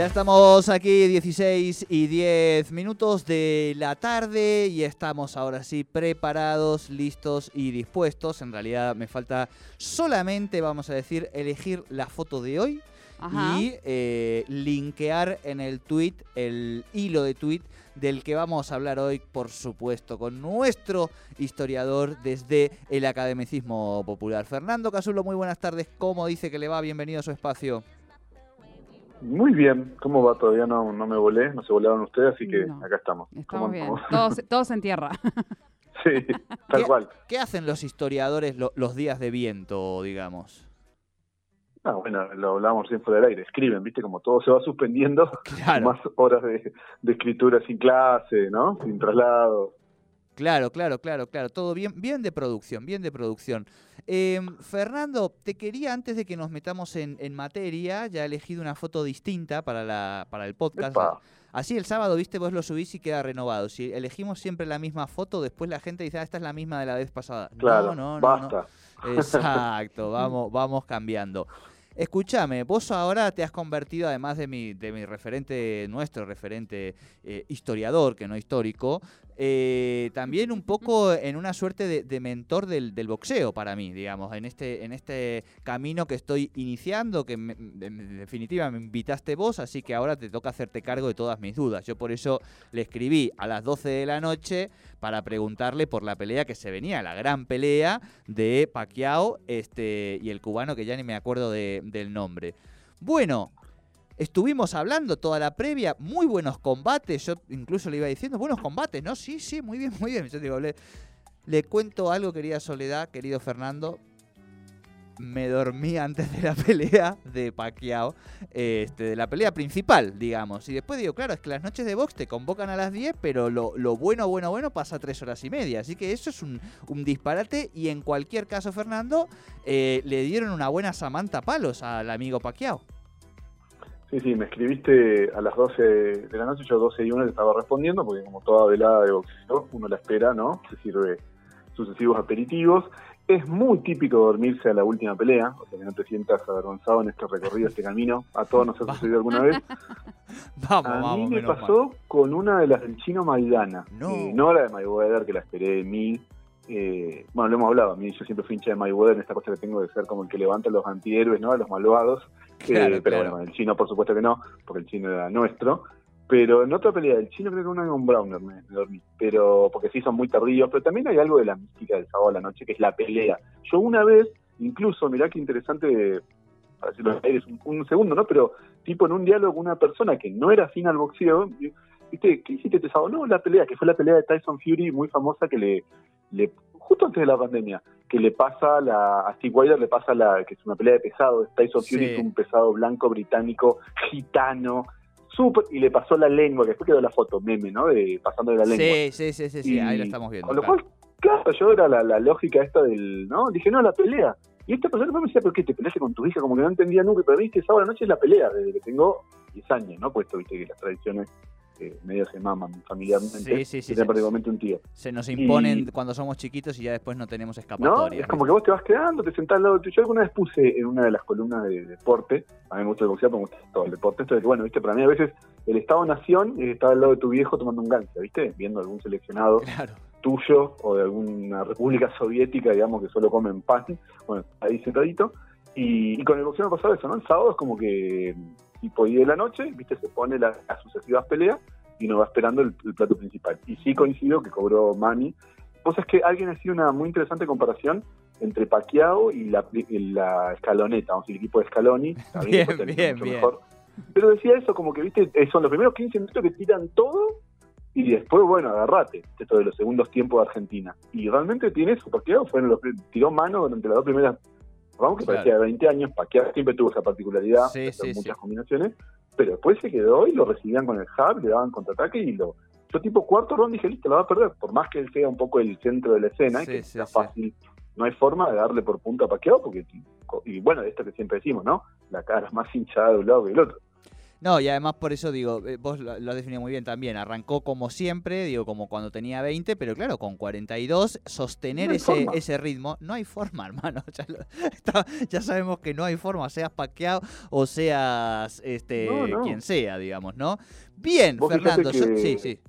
Ya estamos aquí 16 y 10 minutos de la tarde y estamos ahora sí preparados, listos y dispuestos. En realidad me falta solamente, vamos a decir, elegir la foto de hoy y eh, linkear en el tweet el hilo de tweet del que vamos a hablar hoy, por supuesto, con nuestro historiador desde el academicismo popular. Fernando Casulo, muy buenas tardes. ¿Cómo dice que le va? Bienvenido a su espacio. Muy bien, ¿cómo va? Todavía no, no me volé, no se volaron ustedes, así que acá estamos. Estamos bien, todos, todos, en tierra. sí, tal cual. ¿Qué hacen los historiadores los días de viento, digamos? Ah, bueno, lo hablábamos siempre fuera del aire, escriben, viste, como todo se va suspendiendo, más horas de, de, escritura sin clase, ¿no? Sin traslado. Claro, claro, claro, claro. Todo bien, bien de producción, bien de producción. Em, Fernando, te quería, antes de que nos metamos en, materia, ya he elegido una foto distinta para, la, para el podcast. Así el sábado, viste, vos lo subís y queda renovado. Si elegimos siempre la misma foto, después la gente dice, ah, esta es la misma de la vez pasada. Claro, no, no, basta. No, Exacto, vamos, vamos cambiando. Escúchame, vos ahora te has convertido, además de mi, de mi referente, nuestro referente eh, historiador, que no histórico, eh, también un poco en una suerte de, mentor del, boxeo para mí, digamos, en este, en este camino que estoy iniciando, que en definitiva me invitaste vos, así que ahora te toca hacerte cargo de todas mis dudas. Yo por eso le escribí a las 12 de la noche para preguntarle por la pelea que se venía, la gran pelea de Pacquiao este, y el cubano que ya ni me acuerdo del nombre. Bueno, Estuvimos hablando toda la previa, muy buenos combates, yo incluso le iba diciendo, buenos combates, ¿no? Sí, sí, muy bien, muy bien. Yo digo, le, cuento algo, querida Soledad, querido Fernando, me dormí antes de la pelea de Pacquiao, este, de la pelea principal, digamos. Y después digo, claro, es que las noches de box te convocan a las 10, pero lo, bueno, bueno, bueno pasa tres horas y media. Así que eso es un, disparate. Y en cualquier caso, Fernando, eh, le dieron una buena Samantha Palos al amigo Pacquiao. Sí, sí, me escribiste a las 12 de la noche, yo 12 y 1 te estaba respondiendo, porque como toda velada de boxeo, uno la espera, ¿no? Se sirve sucesivos aperitivos. Es muy típico dormirse a la última pelea, o sea que no te sientas avergonzado en este recorrido, este camino. A todos nos ha sucedido alguna vez. vamos, a mí me pasó con una de las del chino Maidana. No, eh, no la de Mayweather, que la esperé de mí. Eh, bueno, lo hemos hablado, a mí yo siempre fui hincha de Mayweather en esta cosa que tengo de ser como el que levanta a los antihéroes, ¿no? A los malvados. Eh, pero bueno, el chino por supuesto que no, porque el chino era nuestro. Pero en otra pelea del chino creo que una con Browner me, dormí. Pero porque sí son muy tardíos. Pero también hay algo de la mística del sábado a la noche que es la pelea. Yo una vez, incluso, mirá qué interesante, para decirlo es un, un, segundo, ¿no? Pero tipo en un diálogo con una persona que no era afín al boxeo, ¿viste? ¿Qué hiciste este sábado? No, la pelea, que fue la pelea de Tyson Fury muy famosa que le, le justo antes de la pandemia, que le pasa la, a Steve Wilder le pasa la, que es una pelea de pesado, Tyson Fury es un pesado blanco británico, gitano, súper, y le pasó la lengua, que después quedó la foto, meme, ¿no? De pasando de la lengua. Sí, sí, sí, sí, ahí lo estamos viendo. Con lo cual, claro, yo era la, lógica esta del, ¿no? Dije, no, la pelea. Y esta persona me decía, ¿pero qué? ¿Te peleaste con tu hija? Como que no entendía nunca, pero viste, sábado la noche es la pelea, desde que tengo 10 años, ¿no? Puesto, viste, que las tradiciones medio se maman familiarmente. Sí, sí, sí. un tío. Se nos imponen cuando somos chiquitos y ya después no tenemos escapatoria. Es como que vos te vas quedando, te sentás al lado tuyo. Yo alguna vez puse en una de las columnas de deporte, a mí me gusta el boxeo, pero me gusta todo el deporte, que, bueno, viste, para mí a veces el Estado-Nación es estar al lado de tu viejo tomando un gancho, viste, viendo algún seleccionado. tuyo o de alguna república soviética, digamos, que solo comen pan, bueno, ahí sentadito. Y, con el boxeo me pasado eso, ¿no? El sábado es como que tipo 10 de la noche, viste, se pone las, sucesivas peleas y nos va esperando el, plato principal. Y sí coincido que cobró Mani. Vos es que alguien ha sido una muy interesante comparación entre Pacquiao y la, la escaloneta, vamos, el equipo de Scaloni. bien, bien, bien. Pero decía eso, como que, viste, eh, son los primeros 15 minutos que tiran todo y después, bueno, agarrate, esto de los segundos tiempos de Argentina. Y realmente tiene eso, Pacquiao fue los, tiró mano durante las dos primeras Vamos que parecía de 20 años, Pacquiao siempre tuvo esa particularidad, sí, muchas combinaciones, pero después se quedó y lo recibían con el hub, le daban contraataque y lo... Yo tipo cuarto round dije, listo, lo va a perder, por más que él sea un poco el centro de la escena, que sea fácil, no hay forma de darle por punto a Pacquiao, porque, y bueno, esto que siempre decimos, ¿no? La cara más hinchada de un lado que del otro. No, y además por eso digo, eh, vos lo, has definido muy bien también, arrancó como siempre, digo, como cuando tenía 20, pero claro, con 42, sostener ese, ese ritmo, no hay forma, hermano, ya, sabemos que no hay forma, seas paqueado o seas este quien sea, digamos, ¿no? Bien, Fernando, sí, sí,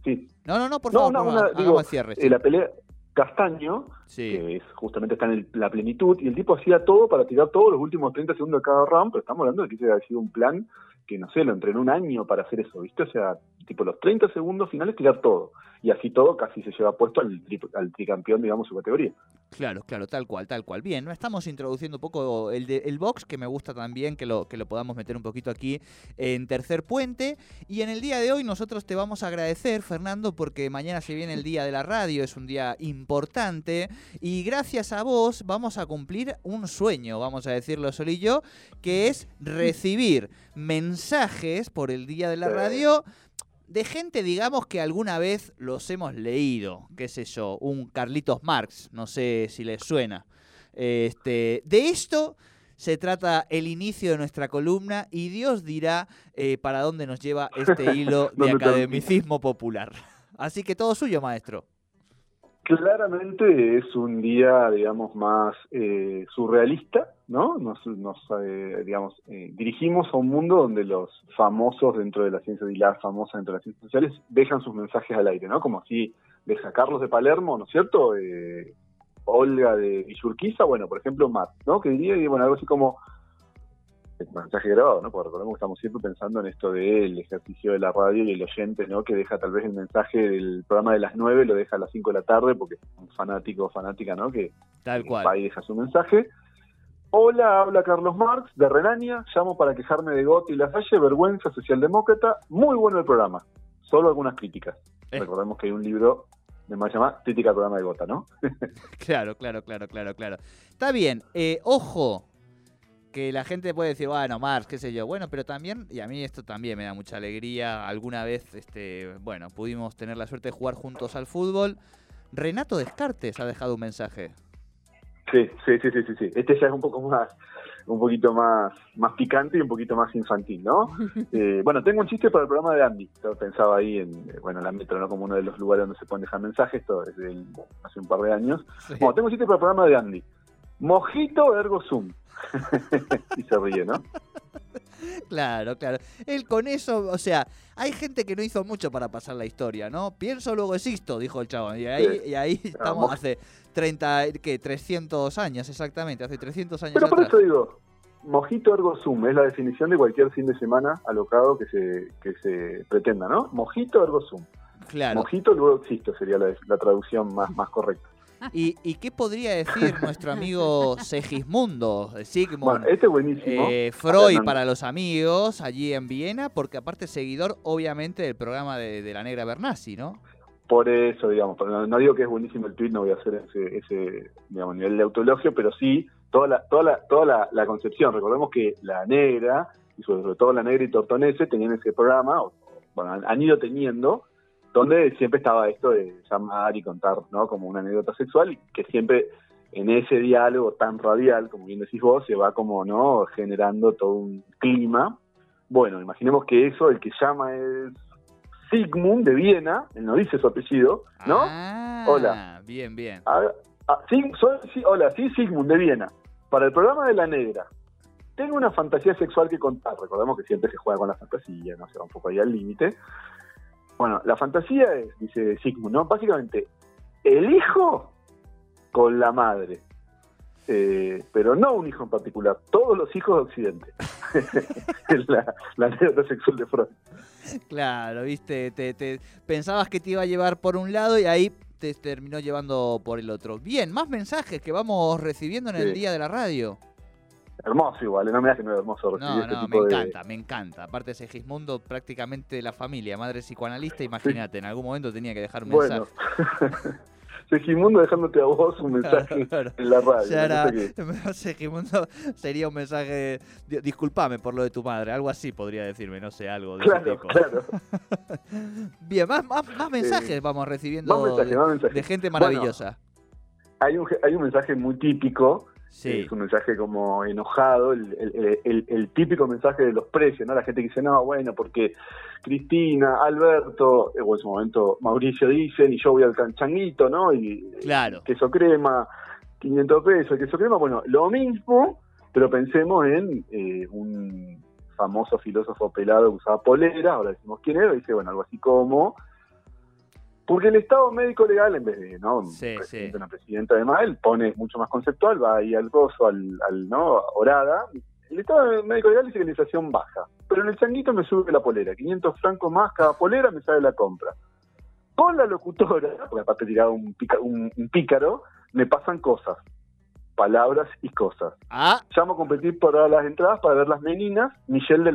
No, no, no, por favor, no, cierre. Eh, la pelea, Castaño, que justamente está en la plenitud, y el tipo hacía todo para tirar todos los últimos 30 segundos de cada round, pero estamos hablando de que ese había sido un plan que, no sé, lo entrenó un año para hacer eso, ¿viste? O sea, tipo los 30 segundos finales tirar todo y así todo casi se lleva puesto al, al tricampeón, digamos, su categoría. Claro, claro, tal cual, tal cual. Bien, ¿no? estamos introduciendo un poco el, de, el box, que me gusta también que lo, que lo podamos meter un poquito aquí en Tercer Puente. Y en el día de hoy nosotros te vamos a agradecer, Fernando, porque mañana se viene el Día de la Radio, es un día importante. Y gracias a vos vamos a cumplir un sueño, vamos a decirlo solillo, que es recibir mensajes por el Día de la Radio de gente, digamos, que alguna vez los hemos leído, qué sé yo, un Carlitos Marx, no sé si les suena. Este, de esto se trata el inicio de nuestra columna y Dios dirá eh, para dónde nos lleva este hilo de academicismo popular. Así que todo suyo, maestro. Claramente es un día, digamos, más eh, surrealista, ¿no? Nos, eh, digamos, eh, dirigimos a un mundo donde los famosos dentro de la ciencia y las famosas dentro de las ciencias sociales dejan sus mensajes al aire, ¿no? Como así deja Carlos de Palermo, ¿no es cierto? Olga de Villurquiza, bueno, por ejemplo, Matt, ¿no? Que diría, bueno, algo así como mensaje grabado, ¿no? Porque recordemos que estamos siempre pensando en esto del ejercicio de la radio y el oyente, ¿no? Que deja tal vez el mensaje del programa de las 9, lo deja a las 5 de la tarde porque es un fanático o fanática, ¿no? Que tal cual. va y deja su mensaje. Hola, habla Carlos Marx de Renania, llamo para quejarme de Gotti y la Salle, vergüenza socialdemócrata, muy bueno el programa, solo algunas críticas. Eh. Recordemos que hay un libro de más llamado Crítica al programa de Gota, ¿no? claro, claro, claro, claro, claro. Está bien, eh, ojo, que la gente puede decir, bueno, Mars, qué sé yo. Bueno, pero también, y a mí esto también me da mucha alegría, alguna vez, este, bueno, pudimos tener la suerte de jugar juntos al fútbol. Renato Descartes ha dejado un mensaje. Sí, sí, sí, sí, sí, Este ya es un poco más, un poquito más, más picante y un poquito más infantil, ¿no? Eh, bueno, tengo un chiste para el programa de Andy. Yo pensaba ahí en, bueno, la metro, ¿no? Como uno de los lugares donde se pueden dejar mensajes, esto desde hace un par de años. Bueno, tengo un chiste para el programa de Andy. Mojito ergo sum. y se ríe, ¿no? Claro, claro. Él con eso, o sea, hay gente que no hizo mucho para pasar la historia, ¿no? Pienso, luego existo, dijo el chabón. Y ahí, y ahí estamos hace 30, ¿qué? 300 años exactamente, hace 300 años Pero por eso digo, mojito ergo sum es la definición de cualquier fin de semana alocado que se, que se pretenda, ¿no? Mojito ergo sum. Claro. Mojito luego existo sería la, la traducción más, más correcta. ¿Y, qué podría decir nuestro amigo Segismundo, Sigmund? este buenísimo. Eh, Freud para los amigos allí en Viena, porque aparte es seguidor, obviamente, del programa de, la Negra Bernasi, ¿no? Por eso, digamos, no, digo que es buenísimo el tweet, no voy a hacer ese, ese digamos, nivel de autologio, pero sí toda la, toda la, toda la, concepción. Recordemos que la Negra, y sobre todo la Negra y Tortonese, tenían ese programa, bueno, han ido teniendo, donde siempre estaba esto de llamar y contar, ¿no? Como una anécdota sexual, y que siempre en ese diálogo tan radial, como bien decís vos, se va como, ¿no? Generando todo un clima. Bueno, imaginemos que eso, el que llama es Sigmund de Viena, él no dice su apellido, ¿no? Ah, hola. Bien, bien. Ah, sí, hola, sí, Sigmund de Viena. Para el programa de la negra, tengo una fantasía sexual que contar. Recordemos que siempre se juega con la fantasía, no se va un poco ahí al límite. Bueno, la fantasía es, dice Sigmund, ¿no? Básicamente, el hijo con la madre. Eh, pero no un hijo en particular, todos los hijos de Occidente. es la, la sexual de Freud. Claro, viste, te, pensabas que te iba a llevar por un lado y ahí te terminó llevando por el otro. Bien, más mensajes que vamos recibiendo en el día de la radio. Hermoso igual, no me que no hermoso recibir No, no, me encanta, me encanta. Aparte Segismundo prácticamente la familia, madre psicoanalista, imagínate, en algún momento tenía que dejar un mensaje. Segismundo dejándote a vos un mensaje en la radio. Segismundo sería un mensaje, disculpame por lo de tu madre, algo así podría decirme, no sé, algo de claro, ese tipo. Claro. Bien, más, más, mensajes vamos recibiendo de, gente maravillosa. hay, un, hay un mensaje muy típico Es un mensaje como enojado, el, típico mensaje de los precios, ¿no? La gente que dice, no, bueno, porque Cristina, Alberto, o en su momento Mauricio dicen, y yo voy al canchanguito, ¿no? Y claro. queso crema, 500 pesos, queso crema, bueno, lo mismo, pero pensemos en eh, un famoso filósofo pelado que usaba polera, ahora decimos quién era, dice, bueno, algo así como porque el Estado médico legal, en vez de ¿no? Sí, presidente, una presidenta de él pone mucho más conceptual, va ahí al gozo, al, al ¿no? Orada. El Estado médico legal dice que la inflación baja, pero en el changuito me sube la polera, 500 francos más cada polera me sale la compra. Con la locutora, porque aparte tiraba un, un, pícaro, me pasan cosas, palabras y cosas. Ah. Llamo a competir por las entradas para ver las meninas, Michelle de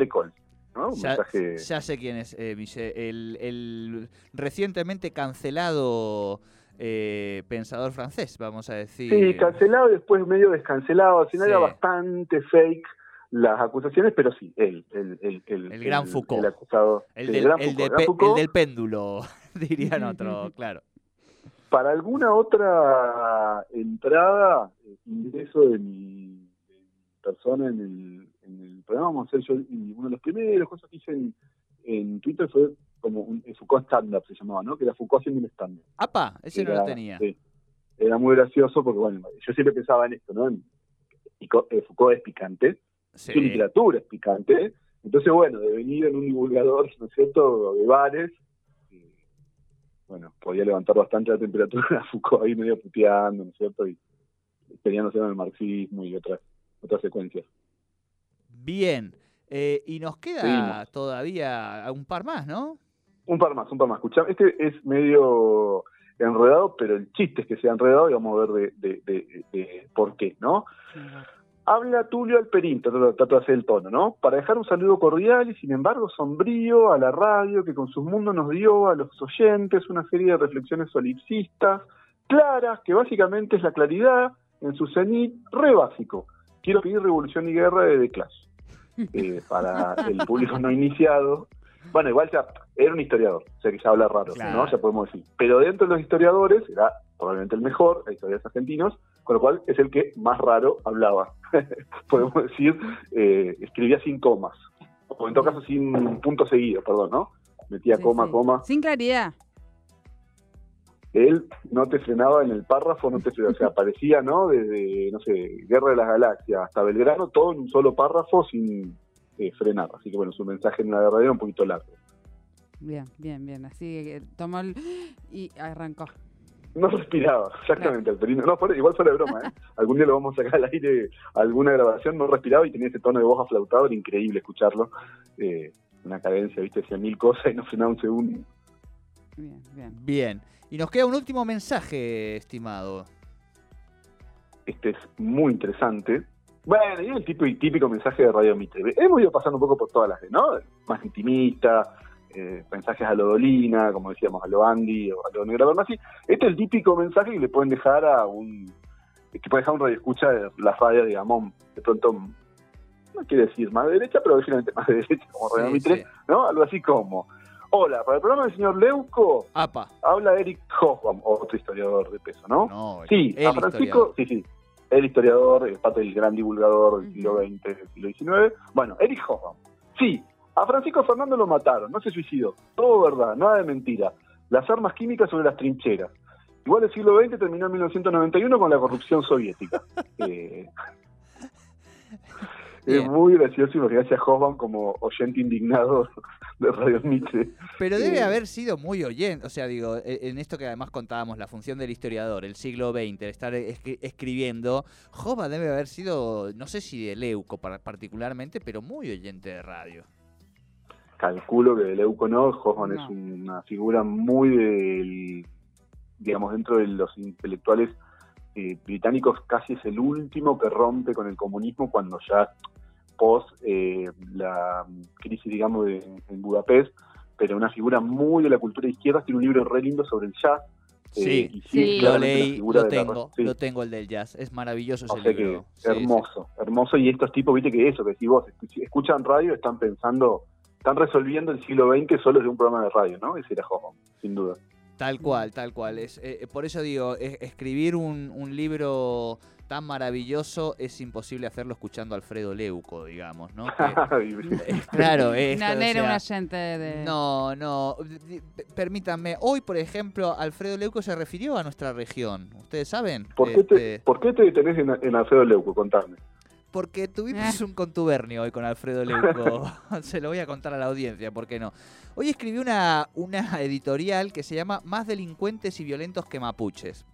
Ya, sé quién es, eh, el, recientemente cancelado eh, pensador francés, vamos a decir. Sí, cancelado y después medio descancelado, al final era bastante fake las acusaciones, pero sí, él, el, el, el, gran Foucault. El acusado. El del, el del péndulo, dirían otro, claro. Para alguna otra entrada, ingreso de mi persona en el, en el programa vamos a hacer yo, y una de las primeras cosas que hice en, en Twitter fue como un Foucault stand-up se llamaba, ¿no? Que era Foucault haciendo un stand-up. ¡Apa! Ese no lo tenía. Sí. Era muy gracioso porque, bueno, yo siempre pensaba en esto, ¿no? Eh, Foucault es picante, su literatura es picante, entonces, bueno, de venir en un divulgador, ¿no es cierto?, de bares, bueno, podía levantar bastante la temperatura Foucault ahí medio puteando, ¿no es cierto? Y peleándose en el marxismo y otras otras secuencias. Bien. Eh, y nos queda todavía un par más, ¿no? Un par más, un par más. Escuchame, este es medio enredado, pero el chiste es que sea enredado y vamos a ver de, por qué, ¿no? Habla Tulio Alperín, trato de hacer el tono, ¿no? Para dejar un saludo cordial y sin embargo sombrío a la radio que con sus mundos nos dio a los oyentes una serie de reflexiones solipsistas, claras, que básicamente es la claridad en su cenit re básico. Quiero pedir Revolución y Guerra de The Clash. Eh, para el público no iniciado. Bueno, igual ya era un historiador, o sea que ya habla raro, ¿no? Ya podemos decir. Pero dentro de los historiadores era probablemente el mejor, hay historiadores argentinos, con lo cual es el que más raro hablaba. podemos decir, eh, escribía sin comas, o en todo caso sin punto seguido, perdón, ¿no? Metía coma, coma. Sin claridad él no te frenaba en el párrafo, no te frenaba, o sea, aparecía, ¿no? Desde, no sé, Guerra de las Galaxias hasta Belgrano, todo en un solo párrafo sin eh, frenar. Así que bueno, su mensaje en la guerra era un poquito largo. Bien, bien, bien. Así que tomó el... y arrancó. No respiraba, exactamente. No, igual fuera de broma, ¿eh? Algún día lo vamos a sacar al aire, alguna grabación, no respiraba y tenía ese tono de voz aflautado, era increíble escucharlo. Eh, una cadencia, viste, hacía mil cosas y no frenaba un segundo. Bien, bien. Bien. Y nos queda un último mensaje, estimado. Este es muy interesante. Bueno, y el típico, típico mensaje de Radio Mitre. Hemos ido pasando un poco por todas las, ¿no? Más intimista, eh, mensajes a lo Dolina, como decíamos, a lo Andy o a lo Negra Bernasi. Este es el típico mensaje que le pueden dejar a un. que puede dejar un radio escucha de la radio, digamos, de pronto. No quiere decir más de derecha, pero definitivamente más de derecha, como Radio Mitre, ¿no? Algo así como Hola, para el programa del señor Leuco, habla Eric Hoffman, otro historiador de peso, ¿no? sí, a Francisco, sí, sí, el historiador, es parte del gran divulgador del siglo XX, del siglo XIX. Bueno, Eric Hoffman. Sí, a Francisco Fernando lo mataron, no se suicidó. Todo verdad, nada de mentira. Las armas químicas sobre las trincheras. Igual el siglo XX terminó en 1991 con la corrupción soviética. eh, es muy gracioso imaginarse a Hoffman como oyente indignado de Radio Mitre. Pero debe haber sido muy oyente, o sea, digo, e, en esto que además contábamos, la función del historiador, el siglo XX, el estar escribiendo, Hoffman debe haber sido, no sé si de Leuco particularmente, pero muy oyente de radio. Calculo que de Leuco no, Hoffman es una figura muy del, digamos, dentro de los intelectuales eh, británicos casi es el último que rompe con el comunismo cuando ya post eh, la crisis, digamos, de, en Budapest, pero una figura muy de la cultura izquierda, tiene un libro re lindo sobre el jazz. Eh, sí, sí, lo leí, lo tengo, lo tengo el del jazz, es maravilloso ese libro. hermoso, hermoso, y estos tipos, viste que eso, que si vos escuchan radio, están pensando, están resolviendo el siglo XX solo de un programa de radio, ¿no? Ese era Hoffman, sin duda. Tal cual, tal cual. Es, eh, por eso digo, escribir un, un libro tan maravilloso es imposible hacerlo escuchando a Alfredo Leuco, digamos, ¿no? claro, es. No, era un agente de. No, no. Permítanme, hoy, por ejemplo, Alfredo Leuco se refirió a nuestra región. ¿Ustedes saben? ¿Por qué te, este, ¿por qué te detenés en, Alfredo Leuco? Contadme. Porque tuvimos un contubernio hoy con Alfredo Leuco. se lo voy a contar a la audiencia, ¿por qué no? Hoy escribí una, una editorial que se llama Más delincuentes y violentos que mapuches.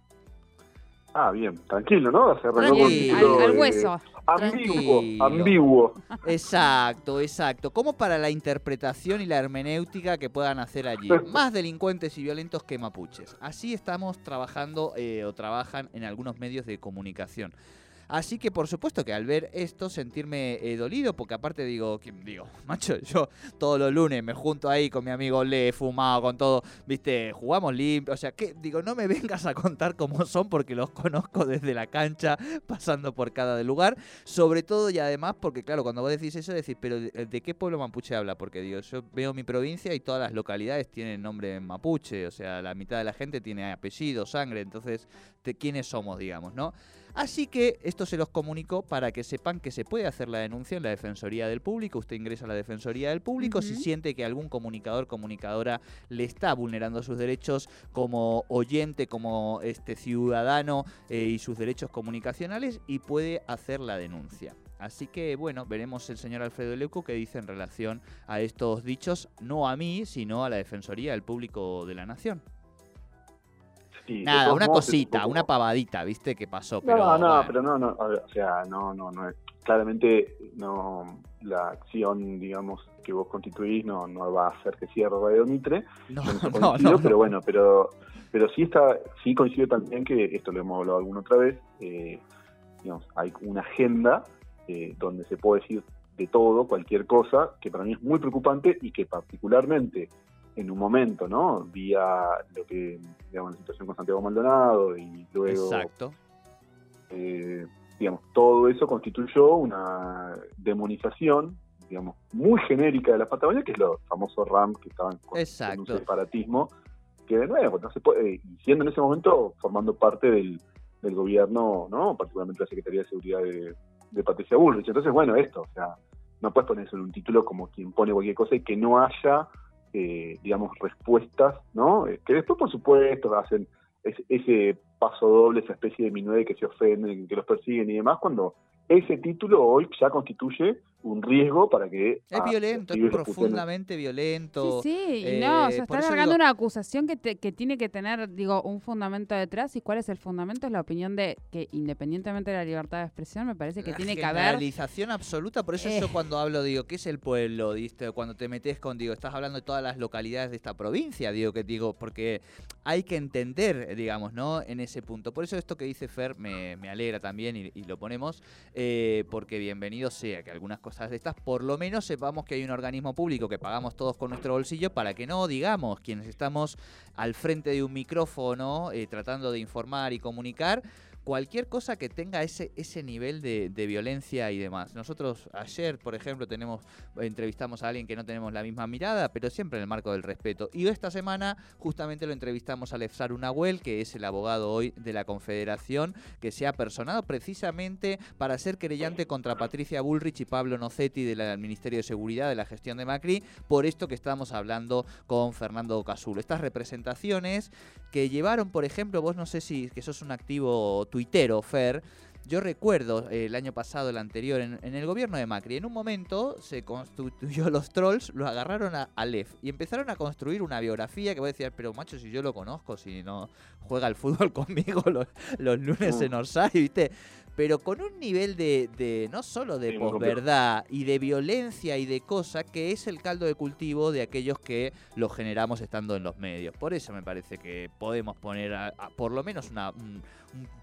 Ah, bien, tranquilo, ¿no? al, al, hueso. Ambiguo, ambiguo. Exacto, exacto. Como para la interpretación y la hermenéutica que puedan hacer allí. Más delincuentes y violentos que mapuches. Así estamos trabajando eh, o trabajan en algunos medios de comunicación. Así que por supuesto que al ver esto sentirme eh, dolido, porque aparte digo, digo, macho, yo todos los lunes me junto ahí con mi amigo Le, fumado con todo, viste, jugamos limpio, o sea, que digo, no me vengas a contar cómo son porque los conozco desde la cancha, pasando por cada lugar, sobre todo y además porque claro, cuando vos decís eso decís, pero ¿de, qué pueblo mapuche habla? Porque digo, yo veo mi provincia y todas las localidades tienen nombre en mapuche, o sea, la mitad de la gente tiene apellido, sangre, entonces, ¿de quiénes somos, digamos, no? Así que esto se los comunico para que sepan que se puede hacer la denuncia en la Defensoría del Público. Usted ingresa a la Defensoría del Público si siente que algún comunicador, comunicadora le está vulnerando sus derechos como oyente, como este ciudadano eh, y sus derechos comunicacionales y puede hacer la denuncia. Así que bueno, veremos el señor Alfredo Leuco qué dice en relación a estos dichos, no a mí, sino a la Defensoría del Público de la Nación. Nada, una cosita, una pavadita, ¿viste? Que pasó. Pero, no, no, pero no, no, o sea, no, no, no, claramente no, la acción, digamos, que vos constituís no, no va a hacer que cierre Radio Mitre. No, no, no, pero bueno, pero, pero sí está, sí coincido también que esto lo hemos hablado alguna otra vez, eh, digamos, hay una agenda eh, donde se puede decir de todo, cualquier cosa, que para mí es muy preocupante y que particularmente en un momento, ¿no? Vía lo que, digamos, la situación con Santiago Maldonado y luego... Exacto. Eh, digamos, todo eso constituyó una demonización, digamos, muy genérica de la Patagonia, que es lo famoso RAM que estaban con, un separatismo, que de nuevo, no se puede, y siendo en ese momento formando parte del, del gobierno, ¿no? Particularmente la Secretaría de Seguridad de, de Patricia Bullrich. Entonces, bueno, esto, o sea, no puedes ponerse en un título como quien pone cualquier cosa y que no haya eh, digamos, respuestas, ¿no? Eh, que después, por supuesto, hacen ese paso doble, esa especie de minué que se ofenden, que los persiguen y demás, cuando ese título hoy ya constituye un riesgo para que... Es ah, violento, es profundamente violento. Sí, sí, y no, se está alargando una acusación que, que tiene que tener, digo, un fundamento detrás. ¿Y cuál es el fundamento? Es la opinión de que independientemente de la libertad de expresión, me parece que tiene que haber... Generalización absoluta, por eso yo eh. cuando hablo, digo, ¿qué es el pueblo? ¿Diste? Cuando te metes con, digo, estás hablando de todas las localidades de esta provincia, digo, que digo, porque hay que entender, digamos, ¿no? En ese punto. Por eso esto que dice Fer me, me alegra también y, y lo ponemos, eh, porque bienvenido sea que algunas cosas de estas, por lo menos sepamos que hay un organismo público que pagamos todos con nuestro bolsillo para que no digamos quienes estamos al frente de un micrófono eh, tratando de informar y comunicar cualquier cosa que tenga ese, ese nivel de, violencia y demás. Nosotros ayer, por ejemplo, tenemos entrevistamos a alguien que no tenemos la misma mirada, pero siempre en el marco del respeto. Y esta semana justamente lo entrevistamos a Lefsar Unahuel, que es el abogado hoy de la Confederación, que se ha personado precisamente para ser querellante contra Patricia Bullrich y Pablo Nocetti del Ministerio de Seguridad de la gestión de Macri, por esto que estamos hablando con Fernando Casulo. Estas representaciones que llevaron, por ejemplo, vos no sé si que sos un activo tuitero, Fer, yo recuerdo eh, el año pasado, el anterior, en, el gobierno de Macri, en un momento se constituyó los trolls, lo agarraron a Aleph y empezaron a construir una biografía que voy a decir, pero macho, si yo lo conozco, si no juega al fútbol conmigo los, lunes mm. en Orsay, ¿viste? Pero con un nivel de, no solo de posverdad y de violencia y de cosas que es el caldo de cultivo de aquellos que lo generamos estando en los medios. Por eso me parece que podemos poner por lo menos una, un,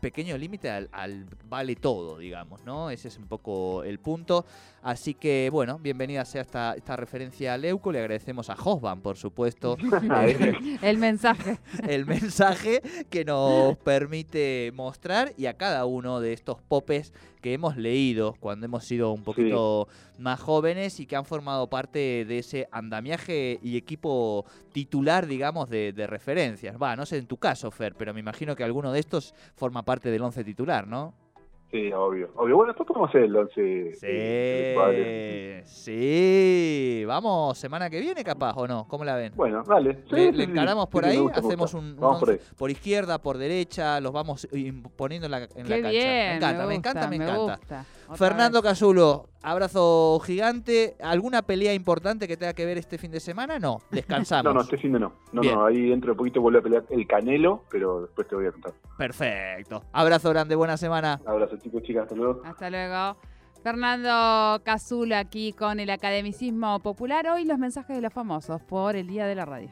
pequeño límite al, vale todo, digamos, ¿no? Ese es un poco el punto. Así que, bueno, bienvenida sea esta, esta referencia a Leuco. Le agradecemos a Hosban, por supuesto. el mensaje. El mensaje que nos permite mostrar y a cada uno de estos los popes que hemos leído cuando hemos sido un poquito más jóvenes y que han formado parte de ese andamiaje y equipo titular, digamos, de, referencias. Va, no sé en tu caso, Fer, pero me imagino que alguno de estos forma parte del once titular, ¿no? Sí, obvio. Obvio. Bueno, después podemos hacer el 11. Sí, sí. Vamos, semana que viene capaz, ¿o no? ¿Cómo la ven? Bueno, dale. le, encaramos por ahí, hacemos un, por, izquierda, por derecha, los vamos poniendo en la, en la cancha. me encanta, me, encanta, me, encanta. Fernando Casulo, abrazo gigante. ¿Alguna pelea importante que tenga que ver este fin de semana? No, descansamos. no, no, este fin de no. No, no, ahí dentro de poquito vuelve a pelear el Canelo, pero después te voy a contar. Perfecto. Abrazo grande, buena semana. Abrazo chicos, chicas, hasta luego. Hasta luego. Fernando Casulo aquí con el academicismo popular. Hoy los mensajes de los famosos por el Día de la Radio.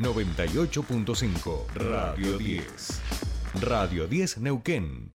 98.5 Radio 10. Radio 10 Neuquén.